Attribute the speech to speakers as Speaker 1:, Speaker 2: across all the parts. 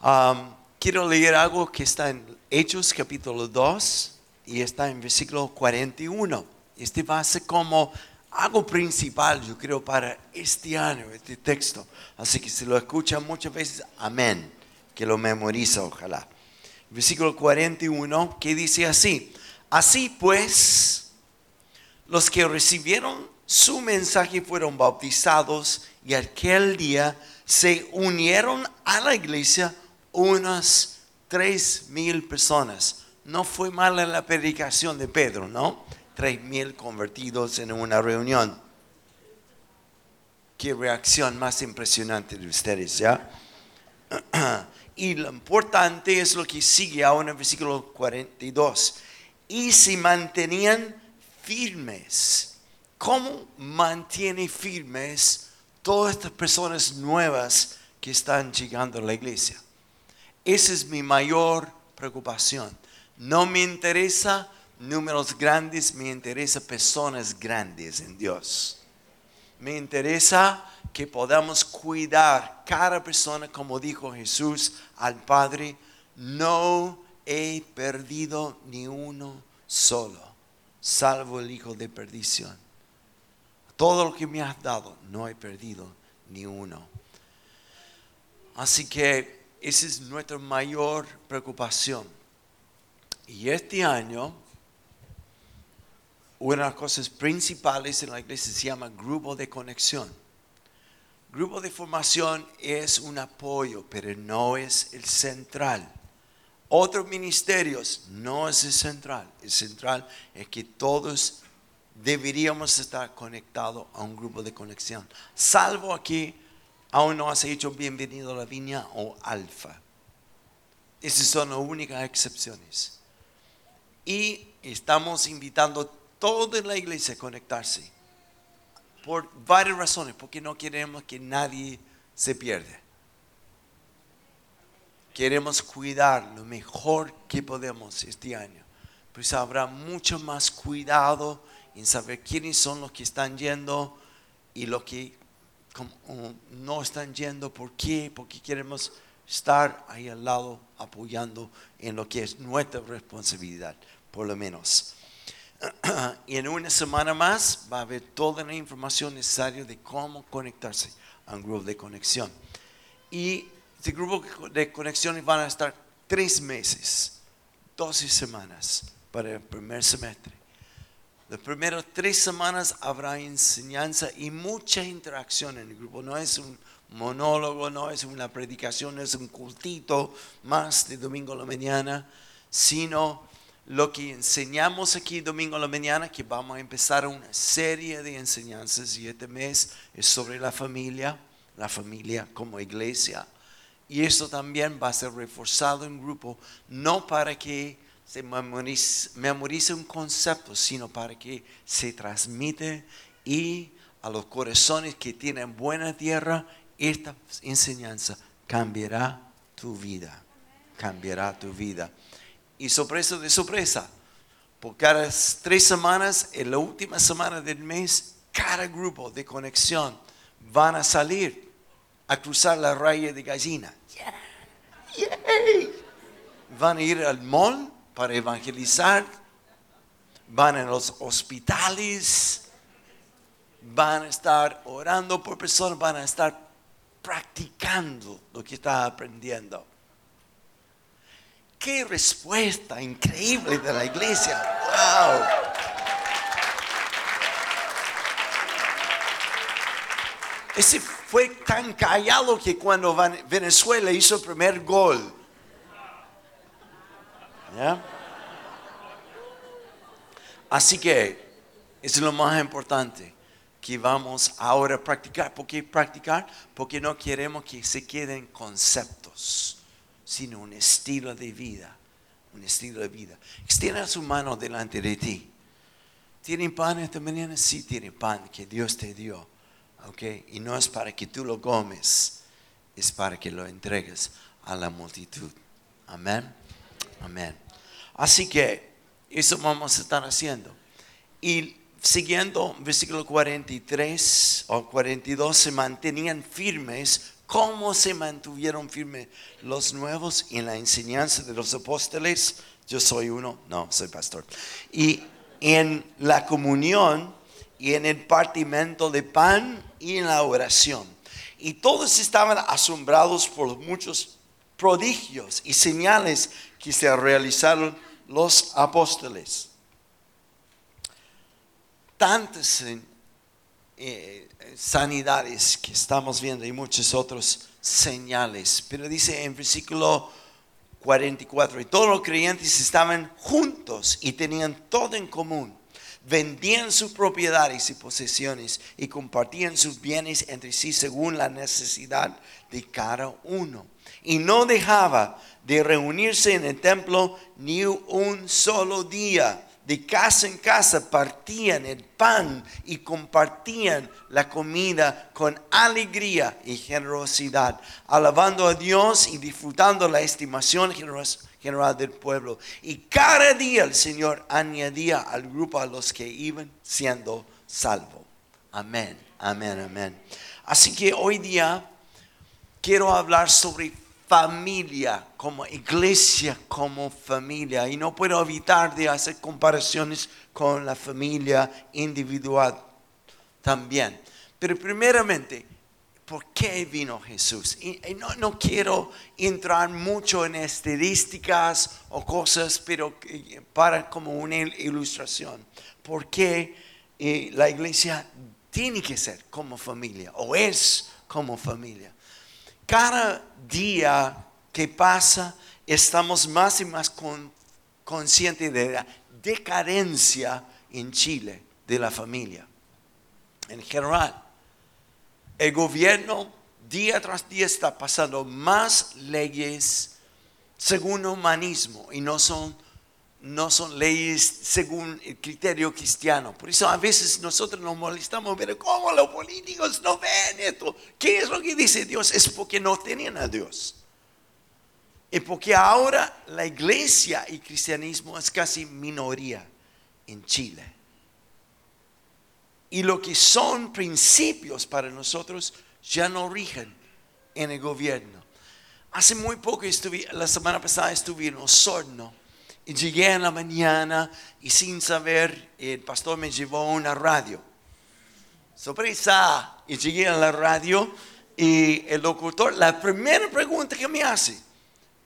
Speaker 1: Um, quiero leer algo que está en Hechos capítulo 2 y está en versículo 41. Este va a ser como algo principal, yo creo, para este año, este texto. Así que si lo escuchan muchas veces, amén, que lo memoriza, ojalá. Versículo 41, que dice así, así pues, los que recibieron su mensaje fueron bautizados y aquel día se unieron a la iglesia unas tres mil personas. No fue mala la predicación de Pedro, ¿no? Tres mil convertidos en una reunión. Qué reacción más impresionante de ustedes, ¿ya? Y lo importante es lo que sigue ahora en el versículo 42. Y se mantenían firmes. ¿Cómo mantiene firmes todas estas personas nuevas que están llegando a la iglesia? Esa es mi mayor preocupación. No me interesa números grandes, me interesa personas grandes en Dios. Me interesa que podamos cuidar cada persona, como dijo Jesús al Padre, no he perdido ni uno solo, salvo el hijo de perdición. Todo lo que me has dado, no he perdido ni uno. Así que esa es nuestra mayor preocupación. Y este año, una de las cosas principales en la iglesia se llama grupo de conexión. Grupo de formación es un apoyo, pero no es el central. Otros ministerios no es el central. El central es que todos deberíamos estar conectados a un grupo de conexión. Salvo aquí aún no has hecho bienvenido a la viña o alfa. Esas son las únicas excepciones. Y estamos invitando a toda la iglesia a conectarse. Por varias razones, porque no queremos que nadie se pierda. Queremos cuidar lo mejor que podemos este año. Pues habrá mucho más cuidado en saber quiénes son los que están yendo y lo que no están yendo. ¿Por qué? Porque queremos estar ahí al lado apoyando en lo que es nuestra responsabilidad, por lo menos. Y en una semana más va a haber toda la información necesaria de cómo conectarse a un grupo de conexión. Y este grupo de conexiones van a estar tres meses, 12 semanas para el primer semestre. Las primeras tres semanas habrá enseñanza y mucha interacción en el grupo. No es un monólogo, no es una predicación, no es un cultito más de domingo a la mañana, sino lo que enseñamos aquí domingo a la mañana, que vamos a empezar una serie de enseñanzas y este mes es sobre la familia, la familia como iglesia. Y esto también va a ser reforzado en grupo, no para que se memoriza, un concepto, sino para que se transmite y a los corazones que tienen buena tierra, esta enseñanza cambiará tu vida, cambiará tu vida. Y sorpresa de sorpresa, por cada tres semanas, en la última semana del mes, cada grupo de conexión van a salir a cruzar la raya de gallina. Van a ir al mall para evangelizar, van a los hospitales, van a estar orando por personas, van a estar practicando lo que está aprendiendo. Qué respuesta increíble de la iglesia. Wow. Ese fue tan callado que cuando Venezuela hizo el primer gol, Así que es lo más importante que vamos ahora a practicar. ¿Por qué practicar? Porque no queremos que se queden conceptos, sino un estilo de vida. Un estilo de vida. Extienda su mano delante de ti. ¿Tienen pan esta mañana? Sí, tienen pan que Dios te dio. ¿Ok? Y no es para que tú lo comes, es para que lo entregues a la multitud. Amén. Amén. Así que eso vamos a estar haciendo. Y siguiendo versículo 43 o 42, se mantenían firmes ¿Cómo se mantuvieron firmes los nuevos en la enseñanza de los apóstoles? Yo soy uno, no, soy pastor. Y en la comunión y en el partimiento de pan y en la oración. Y todos estaban asombrados por muchos prodigios y señales que se realizaron los apóstoles. Tantas eh, sanidades que estamos viendo y muchos otros señales. Pero dice en versículo 44, y todos los creyentes estaban juntos y tenían todo en común. Vendían sus propiedades y posesiones y compartían sus bienes entre sí según la necesidad de cada uno. Y no dejaba de reunirse en el templo ni un solo día. De casa en casa partían el pan y compartían la comida con alegría y generosidad, alabando a Dios y disfrutando la estimación general del pueblo. Y cada día el Señor añadía al grupo a los que iban siendo salvos. Amén, amén, amén. Así que hoy día quiero hablar sobre familia, como iglesia, como familia. Y no puedo evitar de hacer comparaciones con la familia individual también. Pero primeramente, ¿por qué vino Jesús? Y, no, quiero entrar mucho en estadísticas o cosas, pero para como una ilustración. ¿Por qué eh, la iglesia tiene que ser como familia o es como familia? cada día que pasa estamos más y más conscientes de la decadencia en Chile de la familia. En general, el gobierno día tras día está pasando más leyes según humanismo y no son no son leyes según el criterio cristiano. Por eso a veces nosotros nos molestamos, pero ¿cómo los políticos no ven esto? ¿Qué es lo que dice Dios? Es porque no tenían a Dios. Y porque ahora la iglesia y cristianismo es casi minoría en Chile. Y lo que son principios para nosotros ya no rigen en el gobierno. Hace muy poco, estuve, la semana pasada estuve en Osorno y llegué en la mañana y sin saber, el pastor me llevó a una radio. Sorpresa. Y llegué a la radio y el locutor, la primera pregunta que me hace,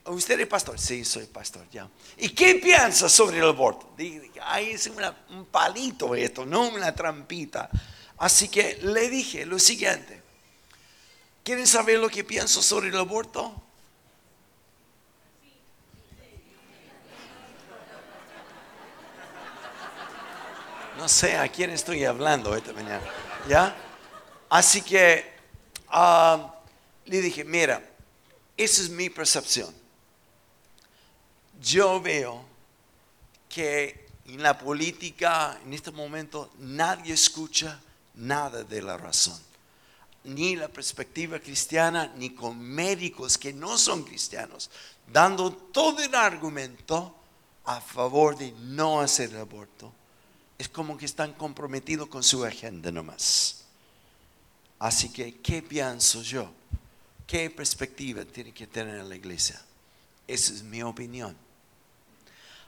Speaker 1: ¿usted es pastor? Sí, soy pastor, ya. ¿Y qué piensa sobre el aborto? Ay, es un palito esto, no una trampita. Así que le dije lo siguiente, ¿quieren saber lo que pienso sobre el aborto? No sé a quién estoy hablando esta mañana. ¿Ya? Así que ah, le dije, mira, esa es mi percepción. Yo veo que en la política, en este momento, nadie escucha nada de la razón. Ni la perspectiva cristiana, ni con médicos que no son cristianos, dando todo el argumento a favor de no hacer aborto es como que están comprometidos con su agenda nomás. Así que, ¿qué pienso yo? ¿Qué perspectiva tiene que tener la iglesia? Esa es mi opinión.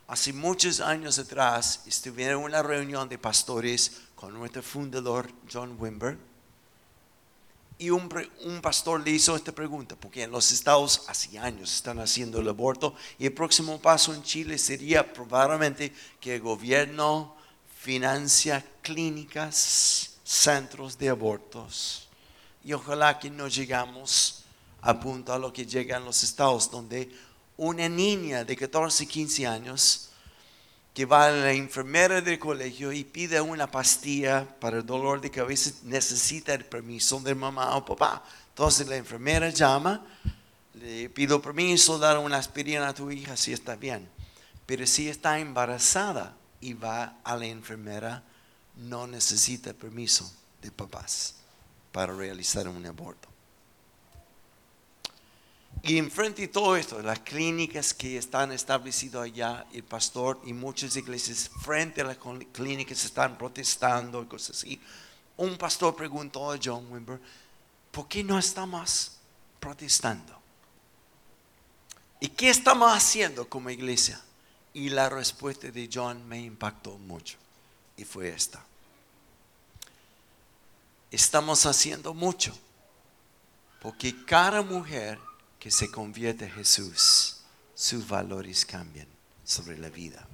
Speaker 1: Hace muchos años atrás estuve en una reunión de pastores con nuestro fundador John Wimber y un, un, pastor le hizo esta pregunta, porque en los estados hace años están haciendo el aborto y el próximo paso en Chile sería probablemente que el gobierno financia clínicas, centros de abortos. Y ojalá que no llegamos a punto a lo que llega en los estados, donde una niña de 14, 15 años que va a la enfermera del colegio y pide una pastilla para el dolor de cabeza, necesita el permiso de mamá o papá. Entonces la enfermera llama, le pido permiso, dar una aspirina a tu hija si está bien. Pero si está embarazada, y va a la enfermera, no necesita permiso de papás para realizar un aborto. Y enfrente de todo esto, las clínicas que están establecidas allá, el pastor y muchas iglesias frente a las clínicas están protestando y cosas así. Un pastor preguntó a John Wimber, ¿por qué no estamos protestando. ¿Y qué estamos haciendo como iglesia? Y la respuesta de John me impactó mucho. Y fue esta. Estamos haciendo mucho. Porque cada mujer que se convierte a Jesús, sus valores cambian sobre la vida.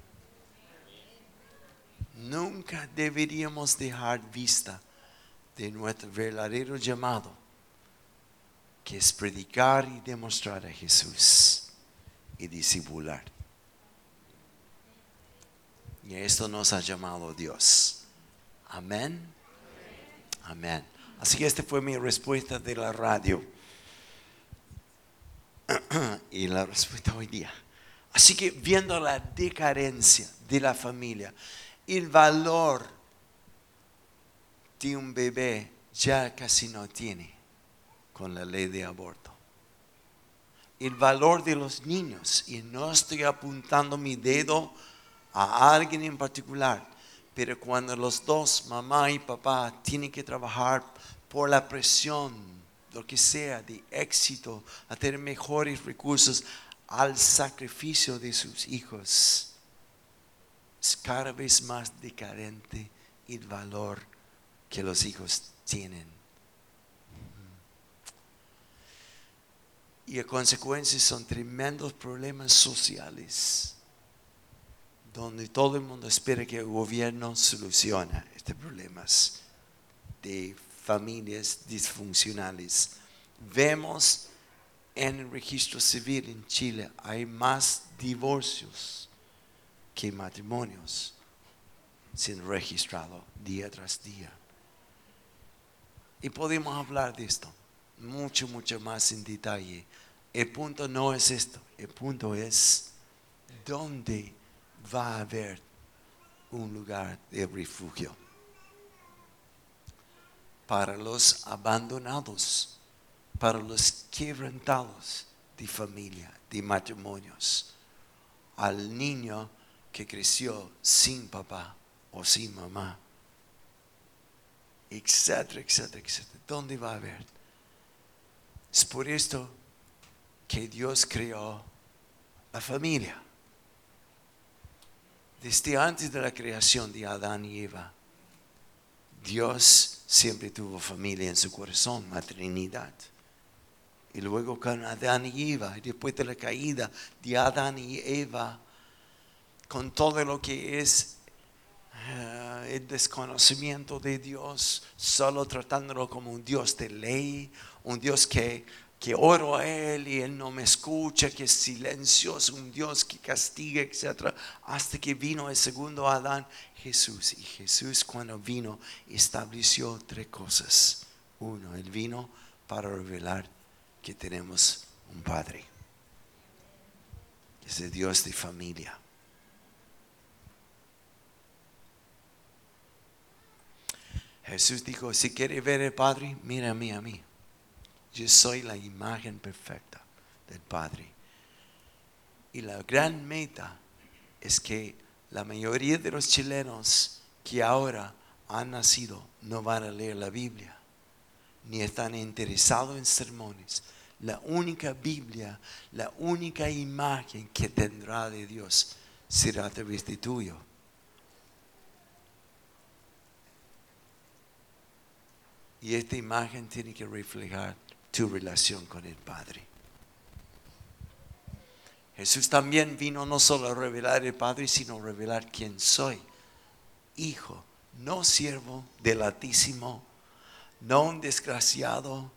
Speaker 1: Nunca deberíamos dejar vista de nuestro verdadero llamado, que es predicar y demostrar a Jesús y disimular. Y esto nos ha llamado Dios. Amén. Amén. Así que esta fue mi respuesta de la radio. y la respuesta hoy día. Así que viendo la decadencia de la familia, el valor de un bebé ya casi no tiene con la ley de aborto. El valor de los niños, y no estoy apuntando mi dedo a alguien en particular, pero cuando los dos, mamá y papá, tienen que trabajar por la presión, lo que sea, de éxito, a tener mejores recursos, al sacrificio de sus hijos, es cada vez más decadente el valor que los hijos tienen. Y a consecuencia son tremendos problemas sociales donde todo el mundo espera que el gobierno solucione estos problemas de familias disfuncionales. Vemos en el registro civil en Chile hay más divorcios que matrimonios sin registrado día tras día. Y podemos hablar de esto mucho, mucho más en detalle. El punto no es esto, el punto es dónde va a haber un lugar de refugio para los abandonados, para los quebrantados de familia, de matrimonios, al niño que creció sin papá o sin mamá, etcétera, etcétera, etcétera. ¿Dónde va a haber? Es por esto que Dios creó la familia desde antes de la creación de Adán y Eva, Dios siempre tuvo familia en su corazón, maternidad. Y luego con Adán y Eva, y después de la caída de Adán y Eva, con todo lo que es eh, el desconocimiento de Dios, solo tratándolo como un Dios de ley, un Dios que que oro a Él y Él no me escucha, que es silencioso, un Dios que castiga, etc. Hasta que vino el segundo Adán, Jesús. Y Jesús cuando vino estableció tres cosas. Uno, Él vino para revelar que tenemos un Padre. Es el Dios de familia. Jesús dijo, si quiere ver el Padre, mira a mí, a mí. Yo soy la imagen perfecta del Padre. Y la gran meta es que la mayoría de los chilenos que ahora han nacido no van a leer la Biblia, ni están interesados en sermones. La única Biblia, la única imagen que tendrá de Dios será a través de tuyo. Y esta imagen tiene que reflejar tu relación con el Padre. Jesús también vino no solo a revelar el Padre, sino a revelar quién soy. Hijo, no siervo del Altísimo, no un desgraciado,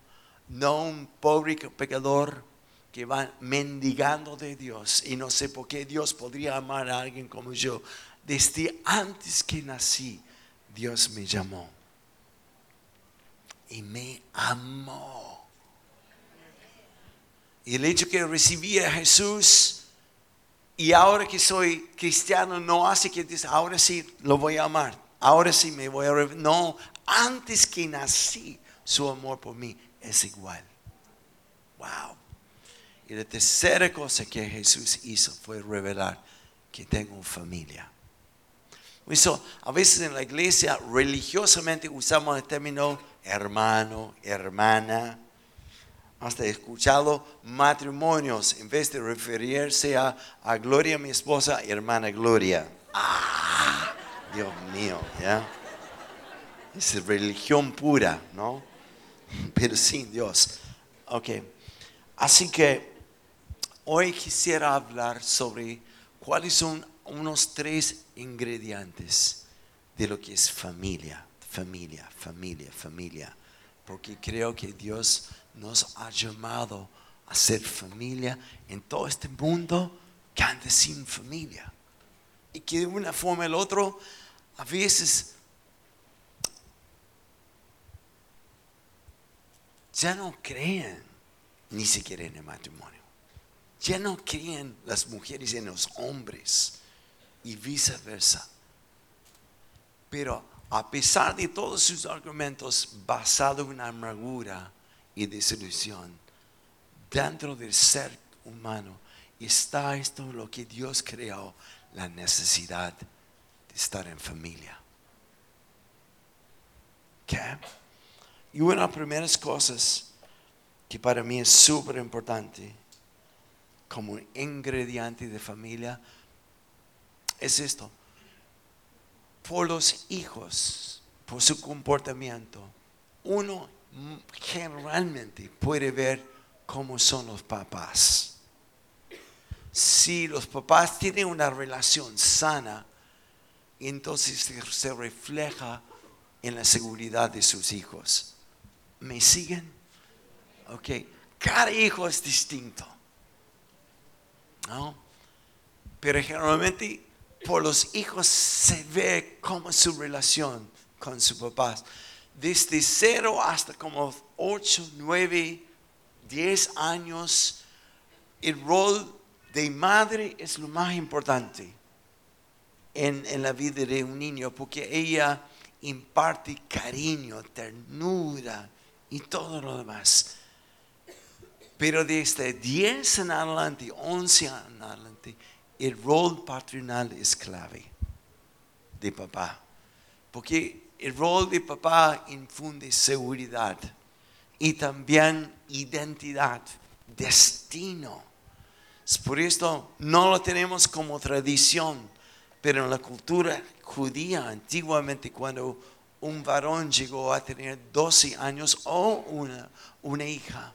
Speaker 1: no un pobre pecador que va mendigando de Dios y no sé por qué Dios podría amar a alguien como yo. Desde antes que nací, Dios me llamó y me amó. Y el hecho que recibí a Jesús y ahora que soy cristiano no hace que dice, ahora sí lo voy a amar, ahora sí me voy a... No, antes que nací, su amor por mí es igual. Wow. Y la tercera cosa que Jesús hizo fue revelar que tengo familia. Eso, a veces en la iglesia religiosamente usamos el término hermano, hermana, hasta escuchado matrimonios, en vez de referirse a, a Gloria, mi esposa, hermana Gloria. ¡Ah! Dios mío, ¿ya? Es religión pura, ¿no? Pero sin Dios. Ok. Así que hoy quisiera hablar sobre cuáles son unos tres ingredientes de lo que es familia, familia, familia, familia. Porque creo que Dios nos ha llamado a ser familia en todo este mundo que anda sin familia. Y que de una forma la otra, a veces ya no creen ni siquiera en el matrimonio. Ya no creen las mujeres en los hombres y viceversa. Pero a pesar de todos sus argumentos basados en amargura y desilusión, dentro del ser humano está esto lo que Dios creó, la necesidad de estar en familia. ¿Qué? Y una de las primeras cosas que para mí es súper importante como ingrediente de familia es esto. Por los hijos, por su comportamiento, uno generalmente puede ver cómo son los papás. Si los papás tienen una relación sana, entonces se refleja en la seguridad de sus hijos. ¿Me siguen? Ok. Cada hijo es distinto. ¿No? Pero generalmente por los hijos se ve cómo es su relación con sus papás. Desde cero hasta como ocho, nueve, diez años, el rol de madre es lo más importante en, en la vida de un niño porque ella imparte cariño, ternura y todo lo demás. Pero desde 10 en adelante, 11 en adelante, el rol paternal es clave de papá. Porque el rol de papá infunde seguridad y también identidad, destino. Por esto no lo tenemos como tradición, pero en la cultura judía antiguamente cuando un varón llegó a tener 12 años o una, una hija,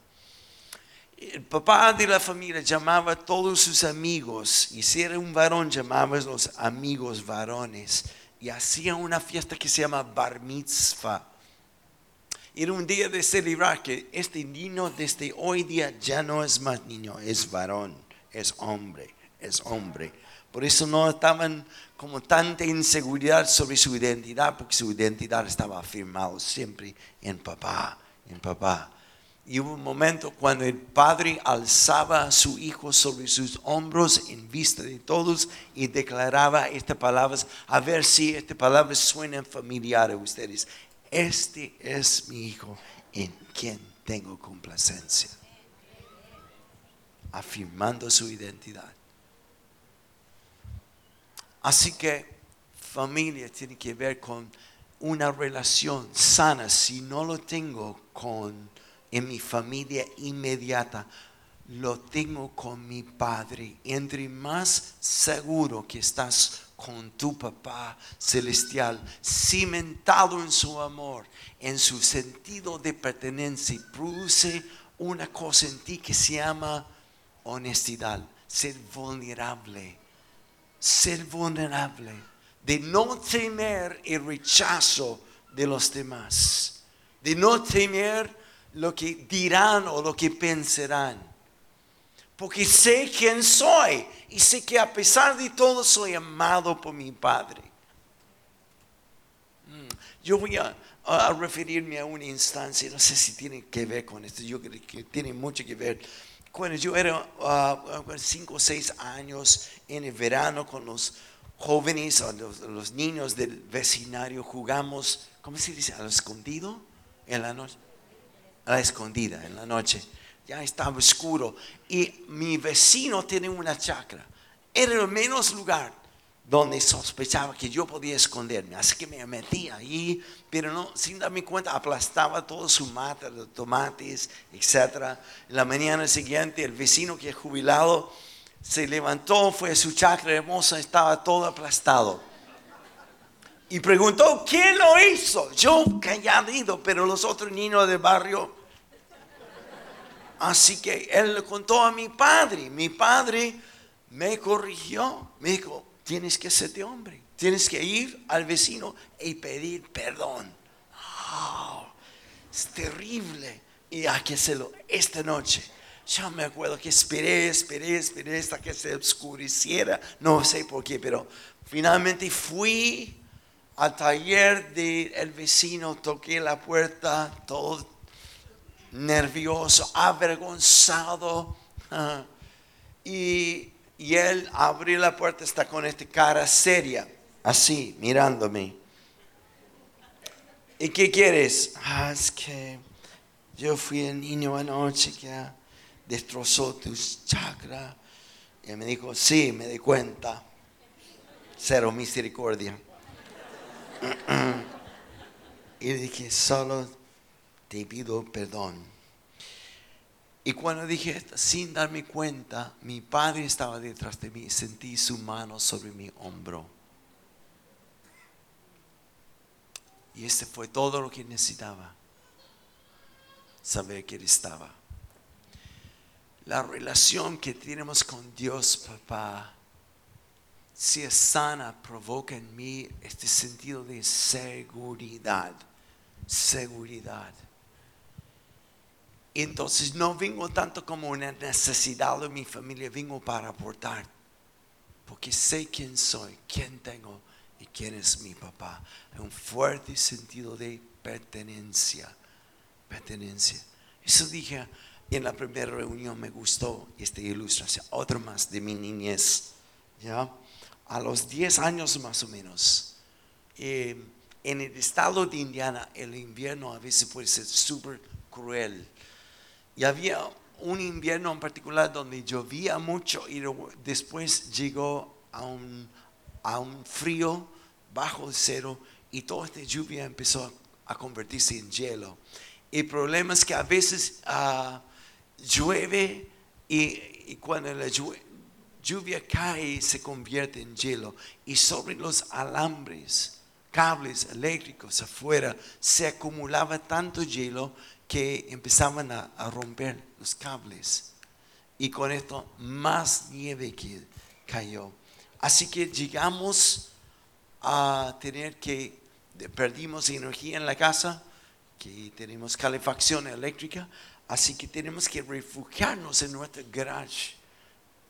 Speaker 1: el papá de la familia llamaba a todos sus amigos, y si era un varón llamaba a los amigos varones, y hacía una fiesta que se llama bar mitzvah. Era un día de celebrar que este niño desde hoy día ya no es más niño, es varón, es hombre, es hombre. Por eso no estaban como tanta inseguridad sobre su identidad, porque su identidad estaba afirmada siempre en papá, en papá. Y hubo un momento cuando el padre alzaba a su hijo sobre sus hombros en vista de todos y declaraba estas palabras, a ver si estas palabras suenan familiares a ustedes. Este es mi hijo en quien tengo complacencia. Afirmando su identidad. Así que familia tiene que ver con una relación sana. Si no lo tengo con en mi familia inmediata, lo tengo con mi padre. Entre más seguro que estás con tu papá celestial, cimentado en su amor, en su sentido de pertenencia, produce una cosa en ti que se llama honestidad, ser vulnerable, ser vulnerable, de no temer el rechazo de los demás, de no temer lo que dirán o lo que pensarán. Porque sé quién soy y sé que a pesar de todo soy amado por mi Padre. Mm, yo voy a, referirme a una instancia, no sé si tiene que ver con esto, yo creo que tiene mucho que ver. Cuando yo era uh, cinco o seis años en el verano con los jóvenes los, los niños del vecindario jugamos, ¿cómo se dice? A lo escondido en la noche escondida en la noche. Ya estaba oscuro. Y mi vecino tiene una chacra. Era el menos lugar donde sospechaba que yo podía esconderme. Así que me metí ahí, pero no, sin darme cuenta, aplastaba todo su mata, los tomates, etc. En la mañana siguiente, el vecino que es jubilado se levantó, fue a su chacra hermosa, estaba todo aplastado. Y preguntó, ¿quién lo hizo? Yo calladito, pero los otros niños del barrio. Así que él le contó a mi padre. Mi padre me corrigió. Me dijo, tienes que ser de hombre. Tienes que ir al vecino y pedir perdón. Oh, es terrible. Y hay que hacerlo esta noche. Yo me acuerdo que esperé, esperé, esperé hasta que se oscureciera. No sé por qué, pero finalmente fui al taller del vecino, toqué la puerta, todo nervioso, avergonzado. Y y él abrió la puerta, está con esta cara seria, así, mirándome. ¿Y qué quieres? Ah, es que yo fui el niño anoche que destrozó tus chakras. Y me dijo, sí, me di cuenta. Cero misericordia. y dije, solo te pido perdón. Y cuando dije esto, sin darme cuenta, mi padre estaba detrás de mí y sentí su mano sobre mi hombro. Y este fue todo lo que necesitaba. Saber que él estaba. La relación que tenemos con Dios, papá, si es sana, provoca en mí este sentido de seguridad. Seguridad entonces no vengo tanto como una necesidad de mi familia, vengo para aportar. Porque sé quién soy, quién tengo y quién es mi papá. Hay un fuerte sentido de pertenencia. Pertenencia. Eso dije en la primera reunión, me gustó esta ilustración. Otro más de mi niñez. ¿ya? A los 10 años más o menos. Eh, en el estado de Indiana, el invierno a veces puede ser súper cruel y había un invierno en particular donde llovía mucho y después llegó a un, a un frío bajo el cero y toda esta lluvia empezó a, convertirse en hielo. El problema es que a veces ah, llueve y, cuando la lluvia cae se convierte en hielo y sobre los alambres, cables eléctricos afuera se acumulaba tanto hielo que empezaban a, romper los cables. Y con esto más nieve que cayó. Así que llegamos a tener que, perdimos energía en la casa, que tenemos calefacción eléctrica, así que tenemos que refugiarnos en nuestro garage.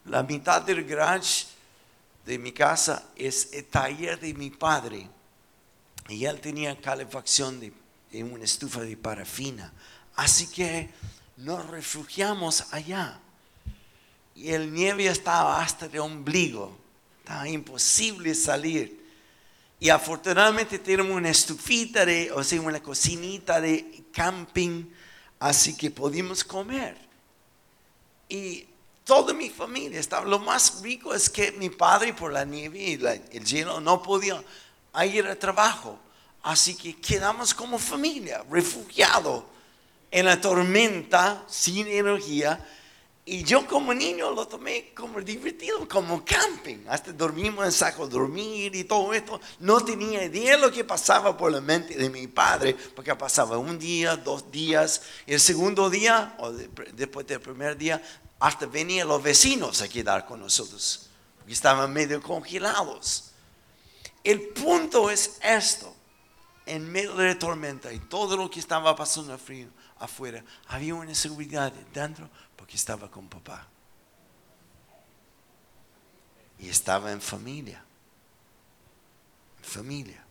Speaker 1: La mitad del garage de mi casa es el taller de mi padre. Y él tenía calefacción de en una estufa de parafina. Así que nos refugiamos allá. Y el nieve estaba hasta de ombligo. Estaba imposible salir. Y afortunadamente tenemos una estufita de, o sea, una cocinita de camping, así que pudimos comer. Y toda mi familia estaba. Lo más rico es que mi padre, por la nieve y el hielo, no podía ir al trabajo. Así que quedamos como familia, refugiados en la tormenta, sin energía. Y yo como niño lo tomé como divertido, como camping. Hasta dormimos en saco dormir y todo esto. No tenía idea de lo que pasaba por la mente de mi padre, porque pasaba un día, dos días. El segundo día, o después del primer día, hasta venían los vecinos a quedar con nosotros, porque estaban medio congelados. El punto es esto en medio de la tormenta y todo lo que estaba pasando frío, afuera, había una seguridad dentro porque estaba con papá. Y estaba en familia. En familia.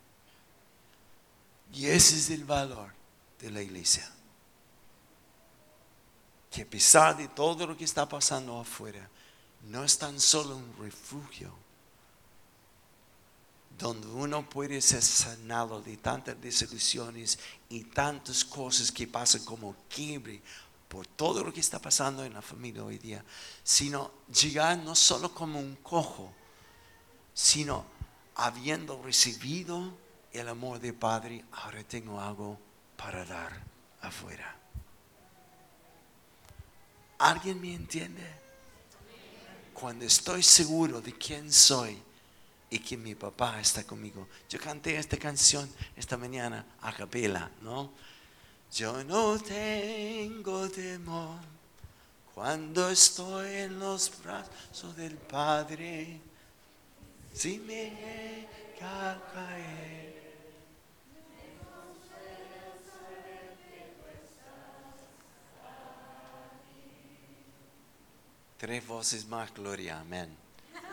Speaker 1: Y ese es el valor de la iglesia. Que a pesar de todo lo que está pasando afuera, no es tan solo un refugio donde uno puede ser sanado de tantas desilusiones y tantas cosas que pasan como quiebre por todo lo que está pasando en la familia hoy día, sino llegar no solo como un cojo, sino habiendo recibido el amor del Padre, ahora tengo algo para dar afuera. ¿Alguien me entiende? Cuando estoy seguro de quién soy y que mi papá está conmigo. Yo canté esta canción esta mañana a capela, ¿no? Yo no tengo temor cuando estoy en los brazos del Padre. Si me llega a caer. Tres voces más, gloria, amén.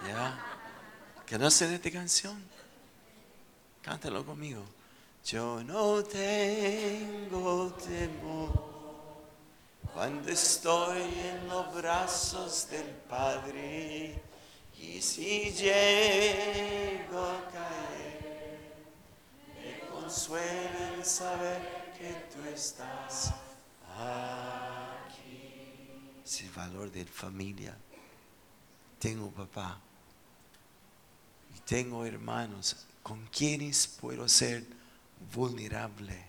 Speaker 1: ¿Ya? ¿Conoce esta canción? Cántalo conmigo. Yo no tengo temor cuando estoy en los brazos del Padre y si llego a caer, me consuela el saber que tú estás aquí. Es el valor de familia. Tengo papá tengo hermanos con quienes puedo ser vulnerable.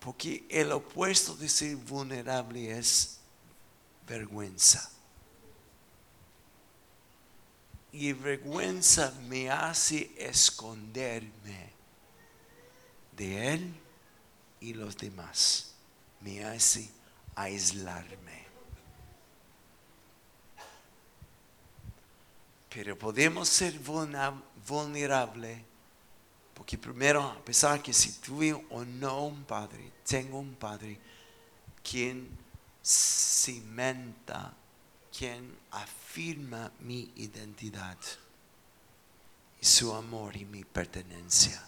Speaker 1: Porque el opuesto de ser vulnerable es vergüenza. Y vergüenza me hace esconderme de Él y los demás. Me hace aislarme. Pero podemos ser vulnerables porque primero, a pesar que si tuve o no un padre, tengo un padre quien cimenta, quien afirma mi identidad y su amor y mi pertenencia.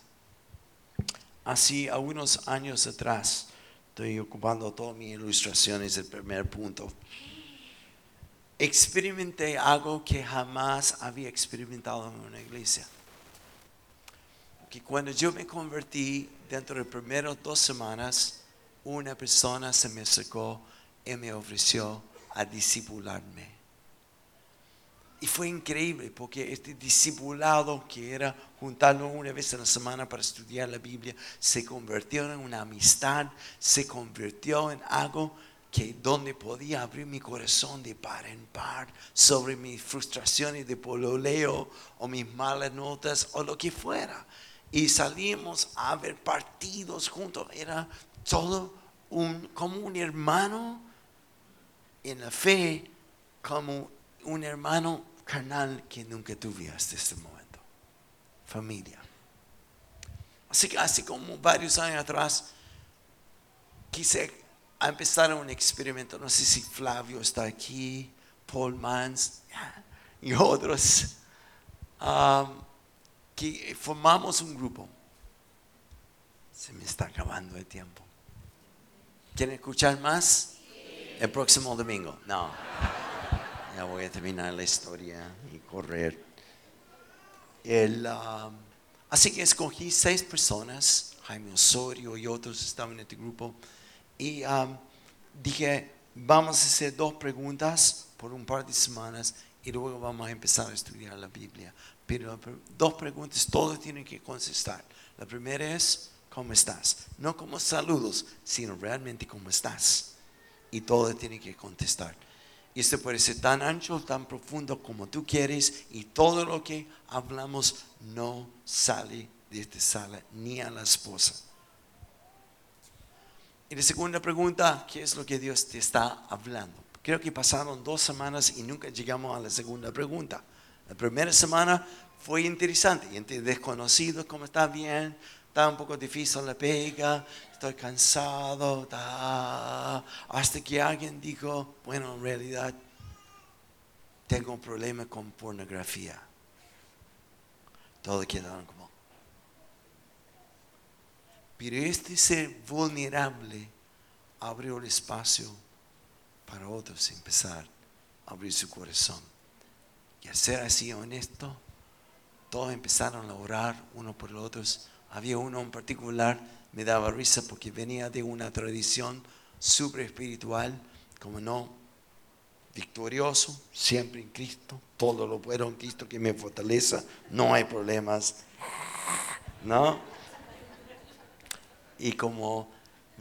Speaker 1: Así, a unos años atrás, estoy ocupando todas mis ilustraciones del primer punto. Experimenté algo que jamás había experimentado en una iglesia que cuando yo me convertí, dentro de las primeras dos semanas, una persona se me acercó y me ofreció a discipularme. Y fue increíble porque este discipulado que era juntarlo una vez a la semana para estudiar la Biblia se convirtió en una amistad, se convirtió en algo que donde podía abrir mi corazón de par en par sobre mis frustraciones de pololeo o mis malas notas o lo que fuera y salíamos a ver partidos juntos. Era todo un, como un hermano en la fe, como un hermano carnal que nunca tuve hasta este momento. Familia. Así que hace como varios años atrás quise empezar un experimento. No sé si Flavio está aquí, Paul Mans y otros. Que formamos un grupo. Se me está acabando el tiempo. ¿Quieren escuchar más? El próximo domingo. No. Ya voy a terminar la historia y correr. Um, así que escogí seis personas. Jaime Osorio y otros estaban en este grupo. Y um, dije, vamos a hacer dos preguntas por un par de semanas y luego vamos a empezar a estudiar la Biblia. Pero dos preguntas, todos tienen que contestar. La primera es, ¿cómo estás? No como saludos, sino realmente cómo estás. Y todos tienen que contestar. Y esto puede ser tan ancho, tan profundo como tú quieres. Y todo lo que hablamos no sale de esta sala ni a la esposa. Y la segunda pregunta, ¿qué es lo que Dios te está hablando? Creo que pasaron dos semanas y nunca llegamos a la segunda pregunta. La primera semana fue interesante, desconocido, ¿cómo está bien? Está un poco difícil la pega, estoy cansado, hasta que alguien dijo, bueno, en realidad tengo un problema con pornografía. Todos quedaron como... Pero este ser vulnerable abrió el espacio para otros empezar a abrir su corazón. Y al ser así honesto, todos empezaron a orar uno por los otros. Había uno en particular, me daba risa porque venía de una tradición súper espiritual, como no, victorioso, siempre en Cristo, todo lo puedo en Cristo que me fortaleza, no hay problemas, ¿no? Y como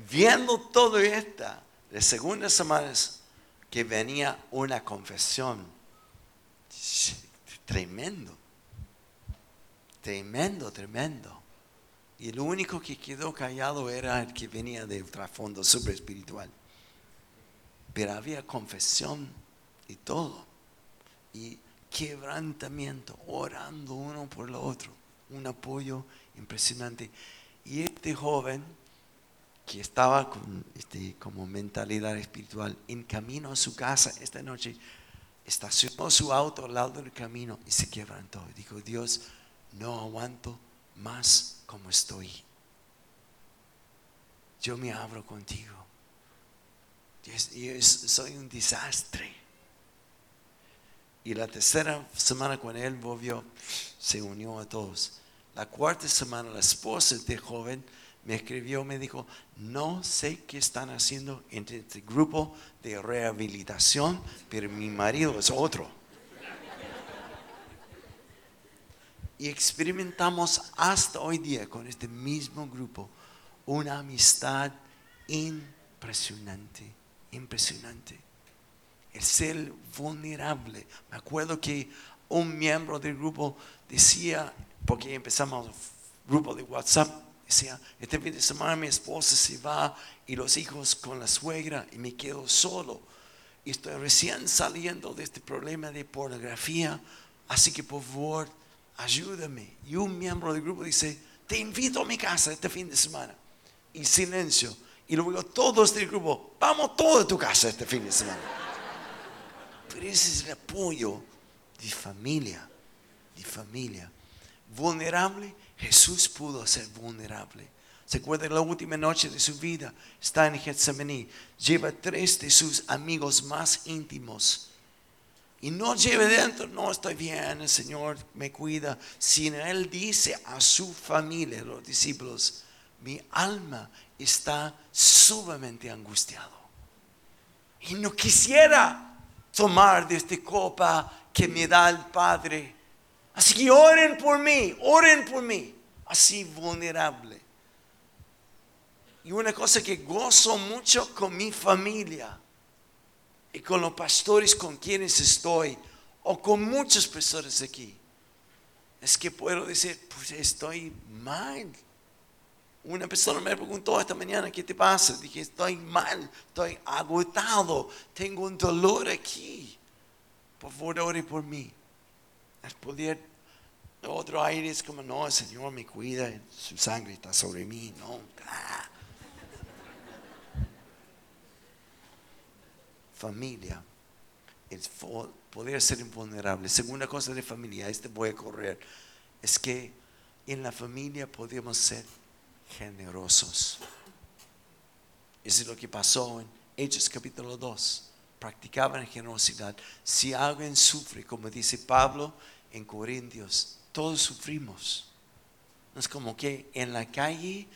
Speaker 1: viendo todo esto, de segundas semanas que venía una confesión, tremendo, tremendo, tremendo. Y lo único que quedó callado era el que venía del trasfondo super espiritual. Pero había confesión y todo. Y quebrantamiento, orando uno por el otro. Un apoyo impresionante. Y este joven que estaba con este, como mentalidad espiritual en camino a su casa esta noche, estacionó su auto al lado del camino y se quebrantó. Dijo, Dios, no aguanto más como estoy. Yo me abro contigo. Yo soy un desastre. Y la tercera semana cuando él volvió, se unió a todos. La cuarta semana la esposa de este joven me escribió, me dijo, no sé qué están haciendo en este grupo de rehabilitación, pero mi marido es otro. Y experimentamos hasta hoy día con este mismo grupo una amistad impresionante, impresionante. El ser vulnerable. Me acuerdo que un miembro del grupo decía, porque empezamos grupo de WhatsApp, decía, este fin de semana mi esposa se va y los hijos con la suegra y me quedo solo. Y estoy recién saliendo de este problema de pornografía, así que por favor, ayúdame. Y un miembro del grupo dice, te invito a mi casa este fin de semana. Y silencio. Y luego todos del grupo, vamos todos a tu casa este fin de semana. Pero ese es el apoyo de familia, de familia. Vulnerable, Jesús pudo ser vulnerable. ¿Se acuerda la última noche de su vida? Está en Getsemaní. Lleva tres de sus amigos más íntimos y no lleve dentro, no estoy bien, el Señor me cuida, sino Él dice a su familia, los discípulos, mi alma está sumamente angustiado. Y no quisiera tomar de esta copa que me da el Padre. Así que oren por mí, oren por mí, así vulnerable. Y una cosa que gozo mucho con mi familia y con los pastores con quienes estoy, o con muchas personas aquí, es que puedo decir, pues estoy mal. Una persona me preguntó esta mañana, ¿qué te pasa? Dije, estoy mal, estoy agotado, tengo un dolor aquí. Por favor, ore por mí. Poder, otro aire es como, no, el Señor me cuida, su sangre está sobre mí, no. Familia, el poder ser invulnerable. Segunda cosa de familia, este voy a correr, es que en la familia podemos ser generosos. Eso es lo que pasó en Hechos capítulo 2. Practicaban generosidad. Si alguien sufre, como dice Pablo en Corintios, todos sufrimos. No es como que en la calle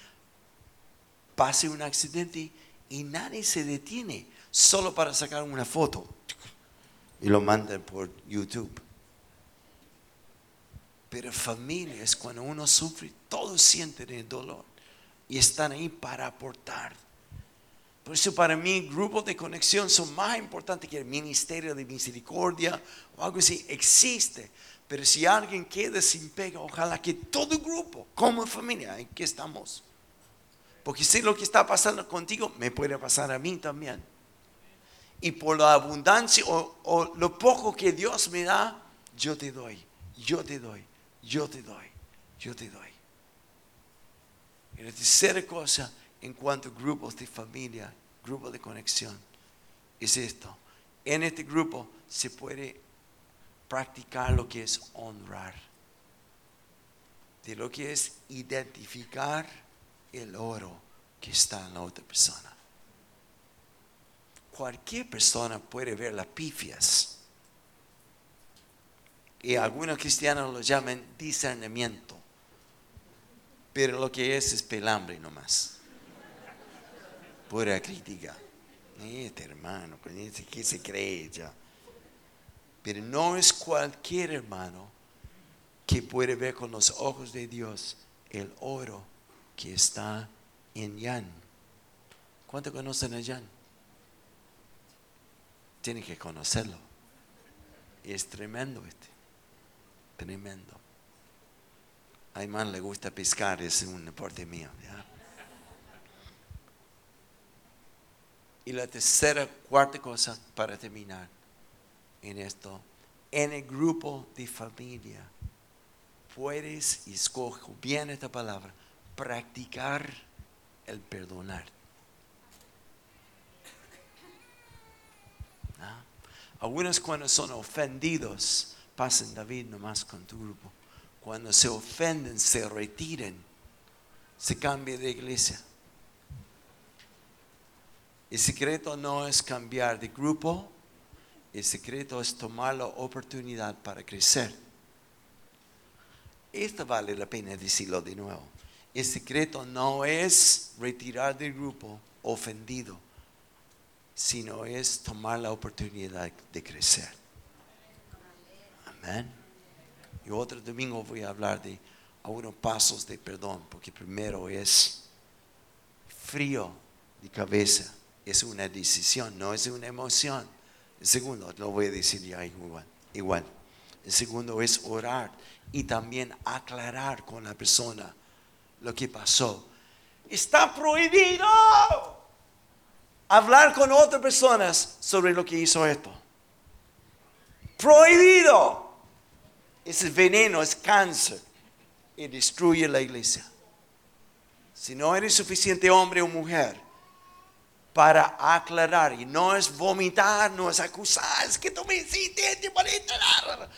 Speaker 1: pase un accidente y nadie se detiene solo para sacar una foto y lo mandan por YouTube. Pero familia es cuando uno sufre, todos sienten el dolor y están ahí para aportar. Por eso para mí grupos de conexión son más importantes que el ministerio de misericordia o algo así. Existe. Pero si alguien queda sin pega, ojalá que todo el grupo, como familia, en que estamos. Porque si lo que está pasando contigo me puede pasar a mí también y por la abundancia o, lo poco que Dios me da, yo te doy, yo te doy, yo te doy, yo te doy. Y la tercera cosa en cuanto a grupos de familia, grupos de conexión, es esto. En este grupo se puede practicar lo que es honrar, de lo que es identificar el oro que está en la otra persona cualquier persona puede ver las pifias. Y algunos cristianos lo llaman discernimiento. Pero lo que es es pelambre nomás. Pura crítica. Este hermano, ¿qué se cree ya? No es cualquier hermano que puede ver con los ojos de Dios el oro que está en Yan. ¿Cuánto conocen a Yan? Tienen que conocerlo. Es tremendo este. Tremendo. A Imán le gusta pescar, es un deporte mío. Y la tercera, cuarta cosa para terminar en esto, en el grupo de familia, puedes, y escojo bien esta palabra, practicar el perdonar. ¿Ah? Algunos cuando son ofendidos, pasan David nomás con tu grupo. Cuando se ofenden, se retiren, se cambia de iglesia. El secreto no es cambiar de grupo, el secreto es tomar la oportunidad para crecer. Esto vale la pena decirlo de nuevo. El secreto no es retirar del grupo ofendido, sino es tomar la oportunidad de crecer. Amén. Y otro domingo voy a hablar de algunos pasos de perdón, porque primero es frío de cabeza es una decisión, no es una emoción. Segundo, lo voy a decir ya igual. igual. El segundo es orar y también aclarar con la persona lo que pasó. Está prohibido hablar con otras personas sobre lo que hizo esto. Prohibido. Ese veneno es cáncer y destruye la iglesia. Si no eres suficiente hombre o mujer, para aclarar. Y no es vomitar, no es acusar, es que tú me hiciste,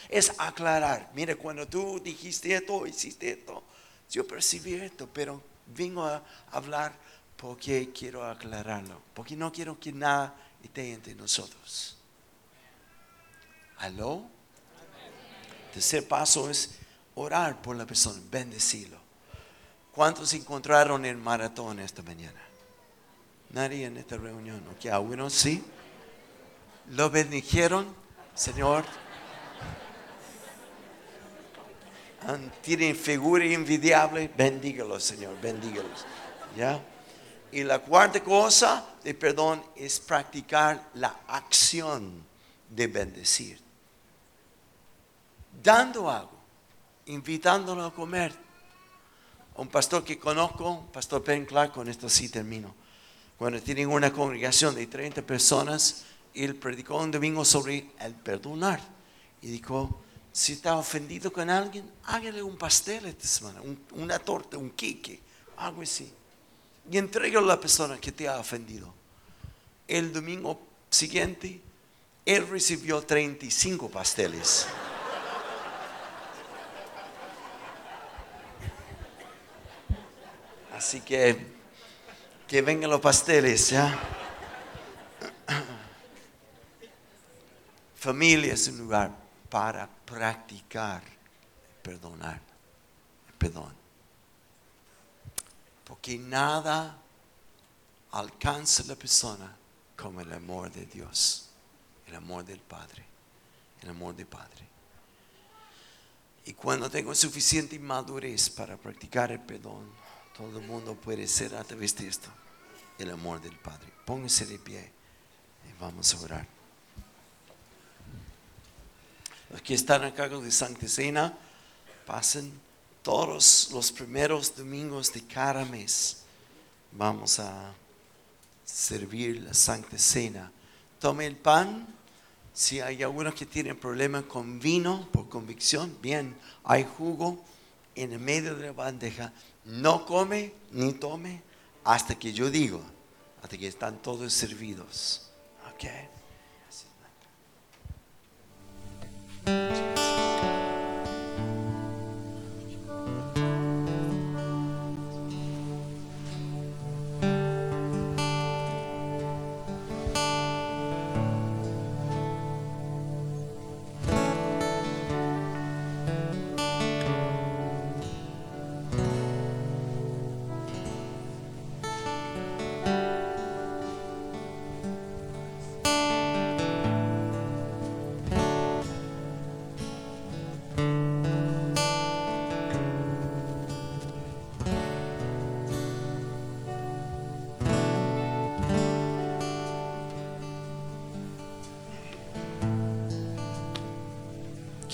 Speaker 1: es aclarar. Mire, cuando tú dijiste esto, hiciste esto, yo percibí esto, pero vengo a hablar porque quiero aclararlo, porque no quiero que nada esté entre nosotros. ¿Aló? Tercer paso es orar por la persona, bendecirlo. ¿Cuántos encontraron el maratón esta mañana? Nadie en esta reunión, ¿ok? Algunos sí. Lo bendijeron, Señor. Tienen figura envidiable, bendígalos, Señor, bendígalos. ¿Ya? Y la cuarta cosa de perdón es practicar la acción de bendecir. Dando algo, invitándolo a comer. Un pastor que conozco, Pastor Ben Clark, con esto sí termino cuando tienen una congregación de 30 personas, él predicó un domingo sobre el perdonar. Y dijo, si está ofendido con alguien, hágale un pastel esta semana, una torta, un queque, algo así. Y entregalo a la persona que te ha ofendido. El domingo siguiente, él recibió 35 pasteles. Así que que vengan los pasteles, ¿ya? Familia es un lugar para practicar perdonar, perdón. Porque nada alcanza a la persona como el amor de Dios, el amor del Padre, el amor del Padre. Y cuando tengo suficiente madurez para practicar el perdón, todo el mundo puede ser a través de esto el amor del Padre. Póngase de pie y vamos a orar. Los están a cargo de Santa Cena, pasen todos los primeros domingos de cada mes. Vamos a servir la Santa Cena. Tome el pan. Si hay algunos que tienen problemas con vino por convicción, bien, hay jugo en el medio de la bandeja no come ni tome hasta que yo digo, hasta que están todos servidos.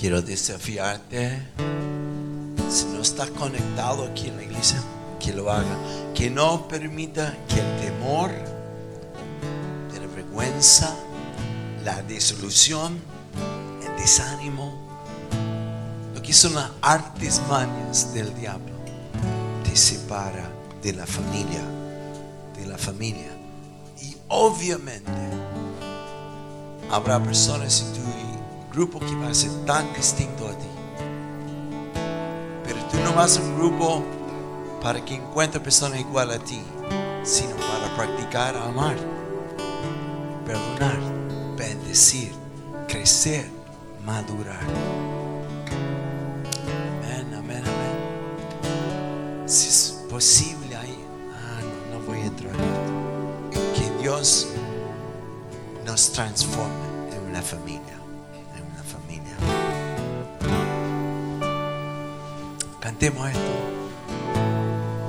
Speaker 1: Quiero desafiarte. Si no estás conectado aquí en la iglesia, que lo haga. Que no permita que el temor, la vergüenza, la desilusión, el desánimo, lo que son las artes mañas del diablo, te separa de la familia, de la familia. Y obviamente habrá personas en tu grupo que van a ser tan distinto a ti. Pero tú no vas a un grupo para que encuentre personas igual a ti, sino para practicar amar, perdonar, bendecir, crecer, madurar. Amén, amén, amén. Si es posible ahí, ah, no, no voy a entrar. Que Dios nos transforme en una familia, Cantemos esto.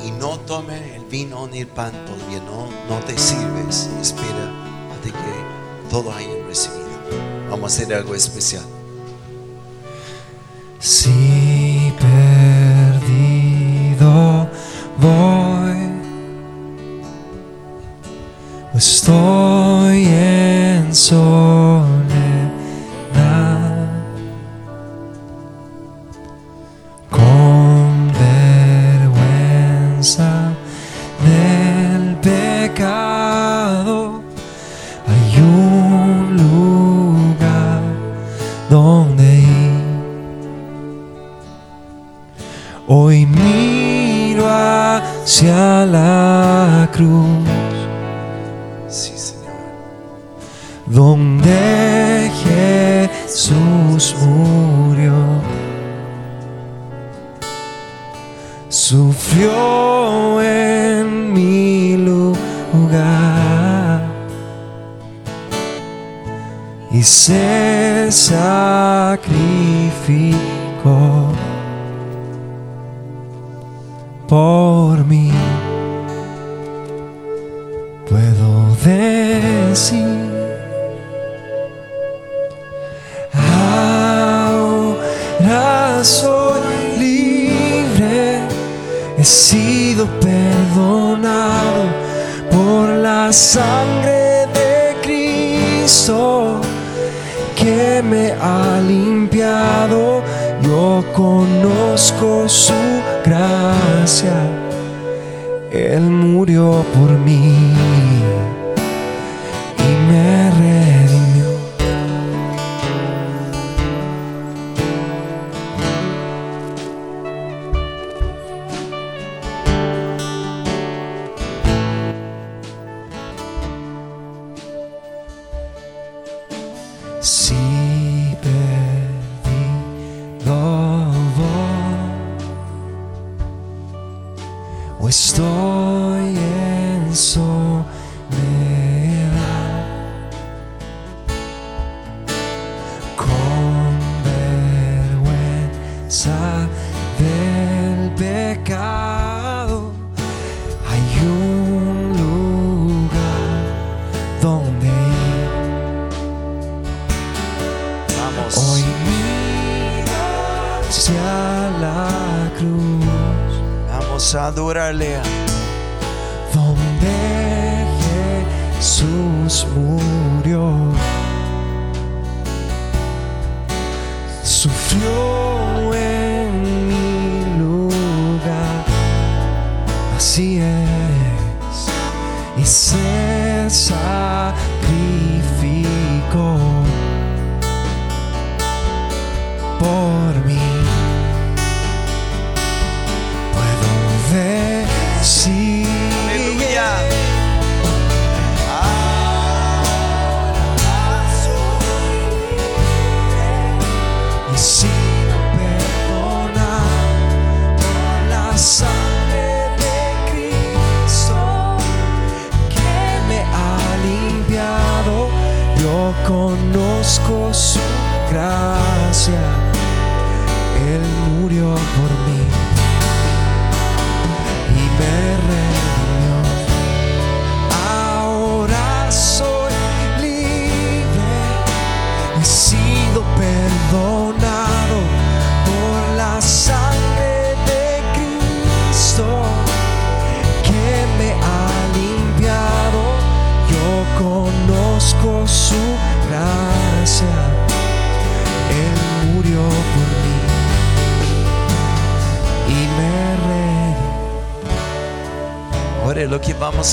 Speaker 1: Y no tome el vino ni el pan todavía, no, no te sirves. Espera hasta que todos hayan recibido. Vamos a hacer algo especial.
Speaker 2: Si perdido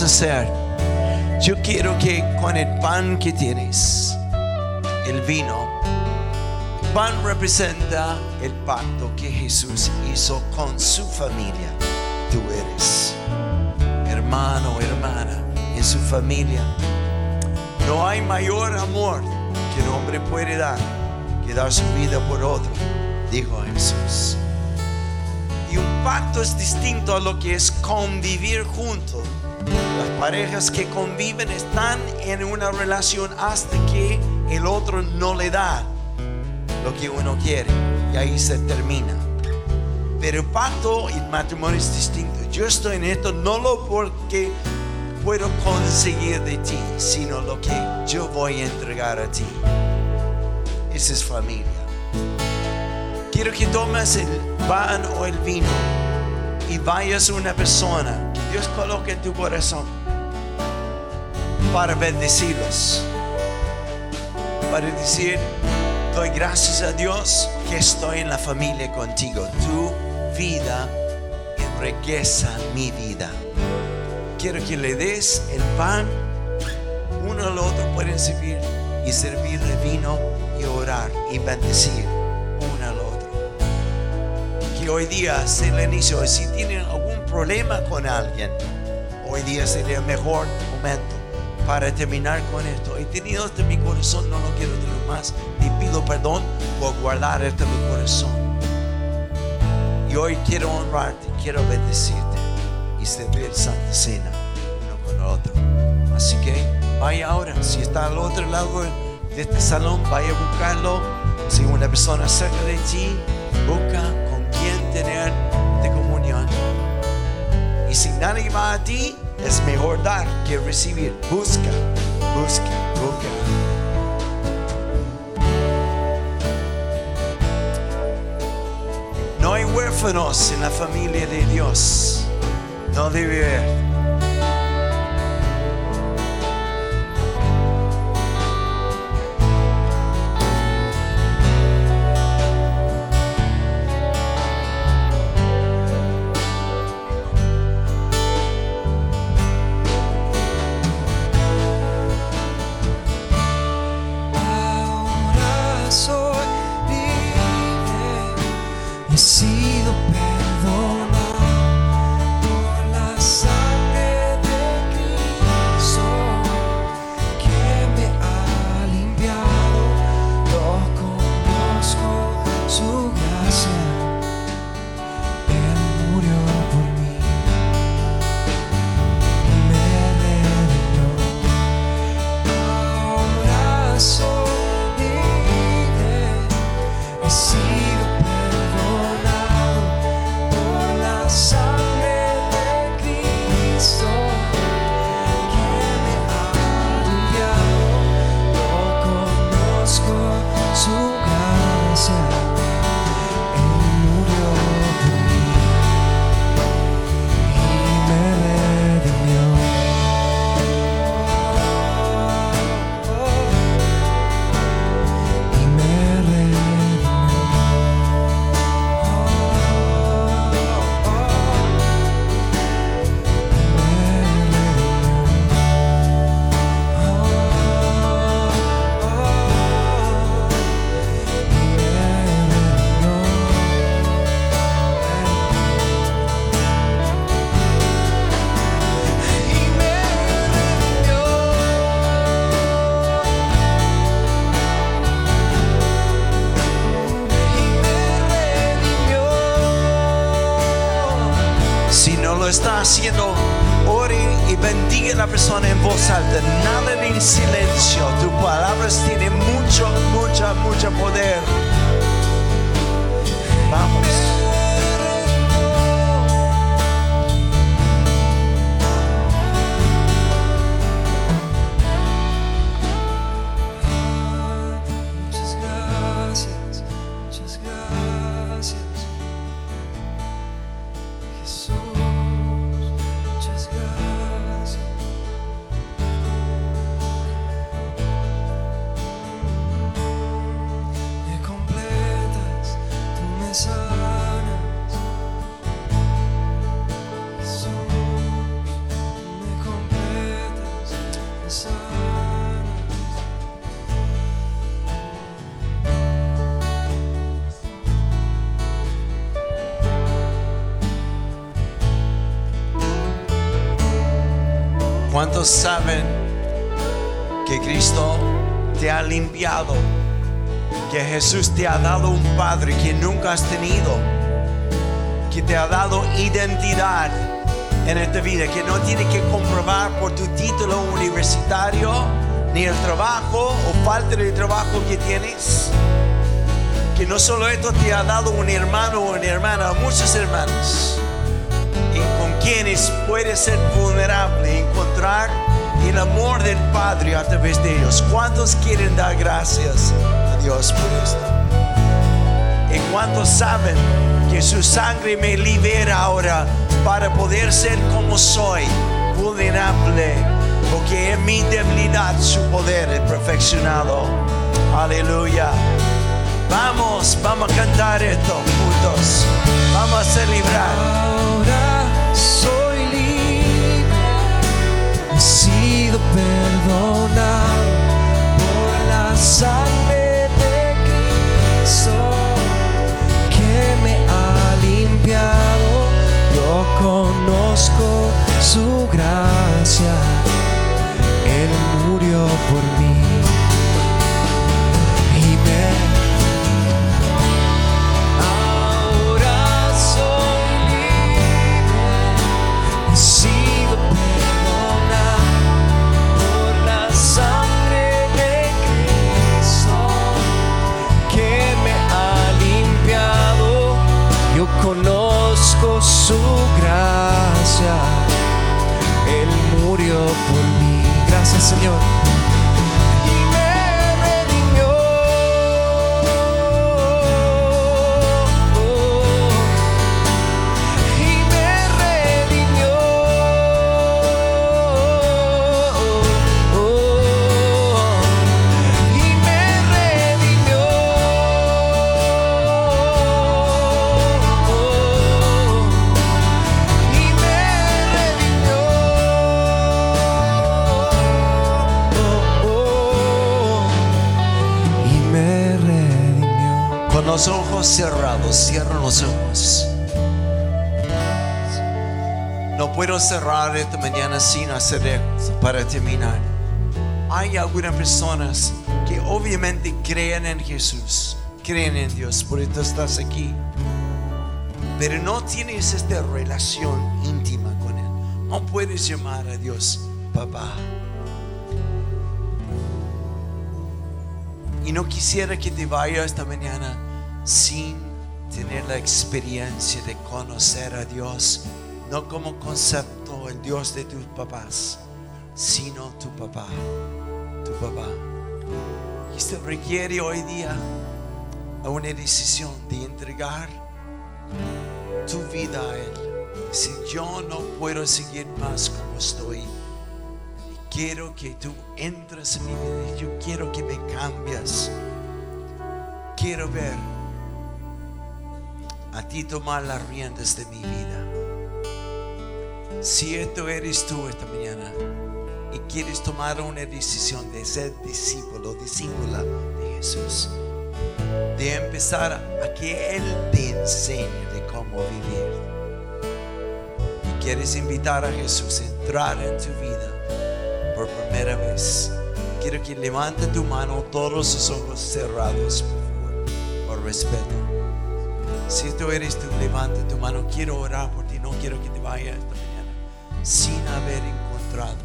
Speaker 1: hacer, yo quiero que con el pan que tienes, el vino, pan representa el pacto que Jesús hizo con su familia. Tú eres hermano, hermana en su familia. No hay mayor amor que un hombre puede dar que dar su vida por otro, dijo Jesús. Y un pacto es distinto a lo que es convivir juntos. Las parejas que conviven están en una relación hasta que el otro no le da lo que uno quiere y ahí se termina. Pero el pacto y el matrimonio es distinto. Yo estoy en esto no lo porque puedo conseguir de ti, sino lo que yo voy a entregar a ti. Esa es familia. Quiero que tomes el pan o el vino y vayas a una persona Dios coloque en tu corazón para bendecirlos. Para decir, doy gracias a Dios que estoy en la familia contigo. Tu vida enriquece mi vida. Quiero que le des el pan, uno al otro pueden servir y servirle vino y orar y bendecir uno al otro. Que hoy día se le inicio, si tienen algún problema con alguien, hoy día sería el mejor momento para terminar con esto. He tenido esto mi corazón, no lo quiero tener más. Y pido perdón por guardar esto mi corazón. Y hoy quiero honrarte, quiero bendecirte y servir Santa Cena uno con el otro. Así que vaya ahora, si está al otro lado de este salón, vaya a buscarlo. Si una persona cerca de ti, Y si nadie va a ti, es mejor dar que recibir. Busca, busca, busca. No hay huérfanos en la familia de Dios. No debe haber. ¿Cuántos saben que Cristo te ha limpiado? Que Jesús te ha dado un Padre que nunca has tenido, que te ha dado identidad en esta vida. Que no tienes que comprobar por tu título universitario, ni el trabajo o falta de trabajo que tienes. Que no solo esto te ha dado un hermano o una hermana, muchos hermanos y con quienes puedes ser vulnerable, encontrar el amor del Padre a través de ellos. ¿Cuántos quieren dar gracias a Dios por esto? ¿Y cuántos saben que su sangre me libera ahora para poder ser como soy, vulnerable? Porque en mi debilidad su poder es perfeccionado. Aleluya. Vamos, vamos a cantar esto juntos. Vamos a celebrar.
Speaker 2: Ahora soy libre, he sido perdonado por la sangre conozco su gracia, Él murió por mí
Speaker 1: cerrar esta mañana sin hacer para terminar. Hay algunas personas que obviamente creen en Jesús, creen en Dios, por eso estás aquí. Pero no tienes esta relación íntima con Él. No puedes llamar a Dios papá. Y no quisiera que te vaya esta mañana sin tener la experiencia de conocer a Dios, no como concepto el Dios de tus papás, sino tu papá, tu papá. Y esto requiere hoy día una decisión de entregar tu vida a Él. Si yo no puedo seguir más como estoy, quiero que tú entres en mi vida. Yo quiero que me cambies. Quiero ver a ti tomar las riendas de mi vida. Si esto eres tú esta mañana y quieres tomar una decisión de ser discípulo, discípula de Jesús, de empezar a que Él te enseñe de cómo vivir. Y quieres invitar a Jesús a entrar en tu vida por primera vez, quiero que levante tu mano, todos los ojos cerrados, por favor, por respeto. Si tú eres tú, levanta tu mano. Quiero orar por ti. No quiero que te vayas sin haber encontrado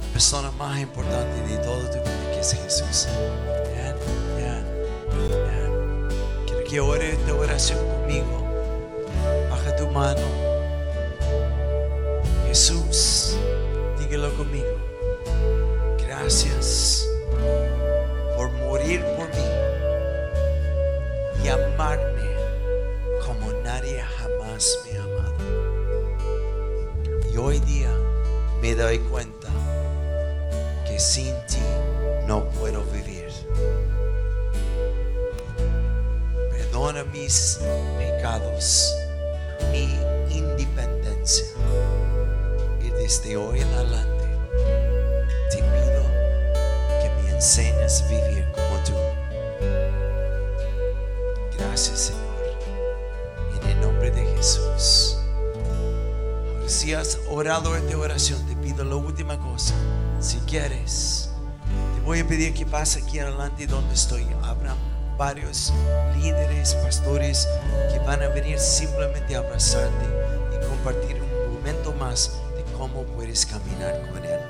Speaker 1: la persona más importante de todo tu vida, que es Jesús. Quiero que ore esta oración conmigo. Baja tu mano. Jesús, dígalo conmigo. Gracias por morir por mí y amarme hoy día me doy cuenta que sin ti no puedo vivir. Perdona mis pecados, mi independencia. Y desde hoy en adelante te pido que me enseñes a vivir como tú. Gracias,
Speaker 2: orado esta oración, te pido la última cosa. Si quieres, te voy a pedir que pases aquí adelante donde estoy. Habrá varios líderes, pastores que van a venir simplemente a abrazarte y compartir un momento más de cómo puedes caminar con Él.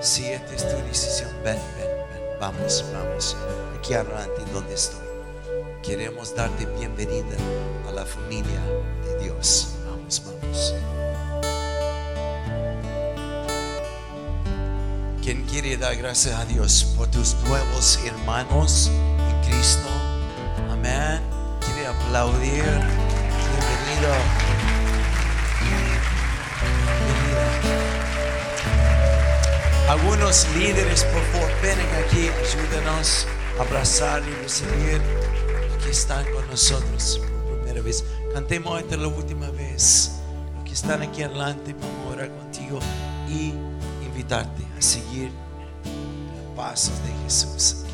Speaker 2: Si esta es tu decisión, ven, ven, ven. Vamos, vamos. Aquí adelante donde estoy. Queremos darte bienvenida a la familia de Dios. Vamos, vamos. ¿Quién quiere dar gracias a Dios por tus nuevos hermanos en Cristo? Amén. Quiere aplaudir. Bienvenido. Bienvenida. Algunos líderes, por favor, ven aquí, ayúdanos a abrazar y recibir que están con nosotros por primera vez. Cantemos esta la última vez. Los que están aquí adelante, vamos a orar contigo y invitarte a seguir los pasos de Jesús.